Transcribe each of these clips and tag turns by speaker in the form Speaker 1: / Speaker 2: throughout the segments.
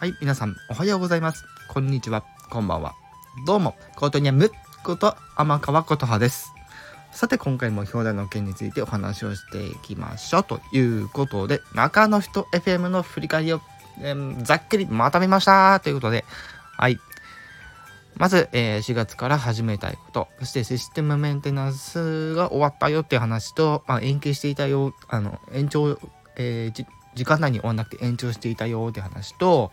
Speaker 1: はい、皆さん、おはようございます。こんにちは、こんばんは。どうも、コートニャムこと天川琴葉です。さて、今回も表題の件についてお話をしていきましょう。ということで、中の人 FM の振り返りを、えーざっくりまとめました。ということで、はい。まず、えー4月から始めたいこと、そしてシステムメンテナンスが終わったよっていう話と、まあ、延期していたよ、あの、延長、えー時間内に終わんなくて延長していたよって話と、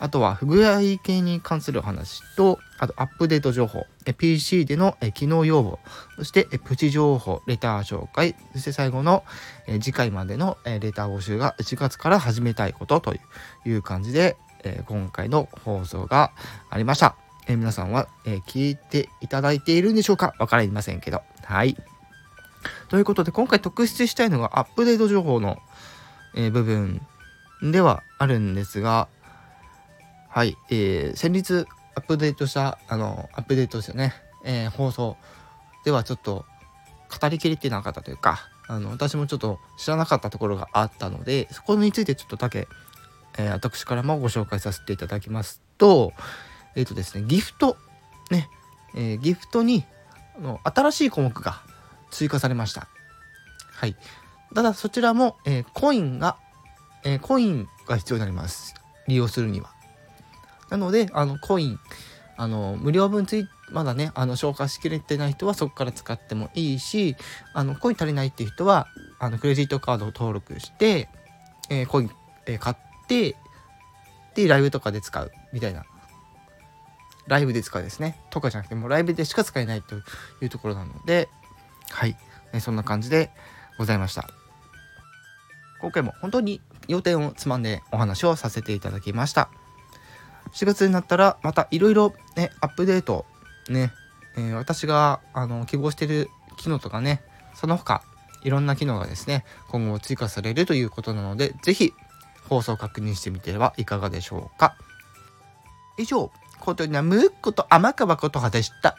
Speaker 1: あとは不具合系に関する話と、あとアップデート情報、PC での機能要望、そしてプチ情報、レター紹介、そして最後の次回までのレター募集が1月から始めたいことという感じで、今回の放送がありました。え皆さんは、え聞いていただいているんでしょうか？わかりませんけど。はい。ということで、今回特筆したいのがアップデート情報の、えー部分ではあるんですが、はい、えー先日アップデートした、あの、アップデートしたね、えー放送ではちょっと語りきれてなかったというか、あの、私もちょっと知らなかったところがあったので、そこについてちょっとだけ、えー私からもご紹介させていただきますと、えっ、とですね、ギフト、ね、えーギフトにあの新しい項目が追加されました。はい。ただそちらも、えーコインが、えーコインが必要になります。利用するには。なので、あの、コイン、あの、無料分つい、まだね、あの、消化しきれてない人はそこから使ってもいいし、あの、コイン足りないっていう人は、あの、クレジットカードを登録して、えーコイン、えー買って、で、ライブとかで使う、みたいな。ライブで使うですね。とかじゃなくて、もうライブでしか使えないというところなので、はい。えーそんな感じでございました。今回も本当に要点をつまんでお話をさせていただきました。4月になったらまたいろいろね、アップデート、ね、えー私があの希望してる機能とかね、その他いろんな機能がですね、今後追加されるということなので、ぜひ放送確認してみてはいかがでしょうか。以上、ことにはむっこと天川ことはでした。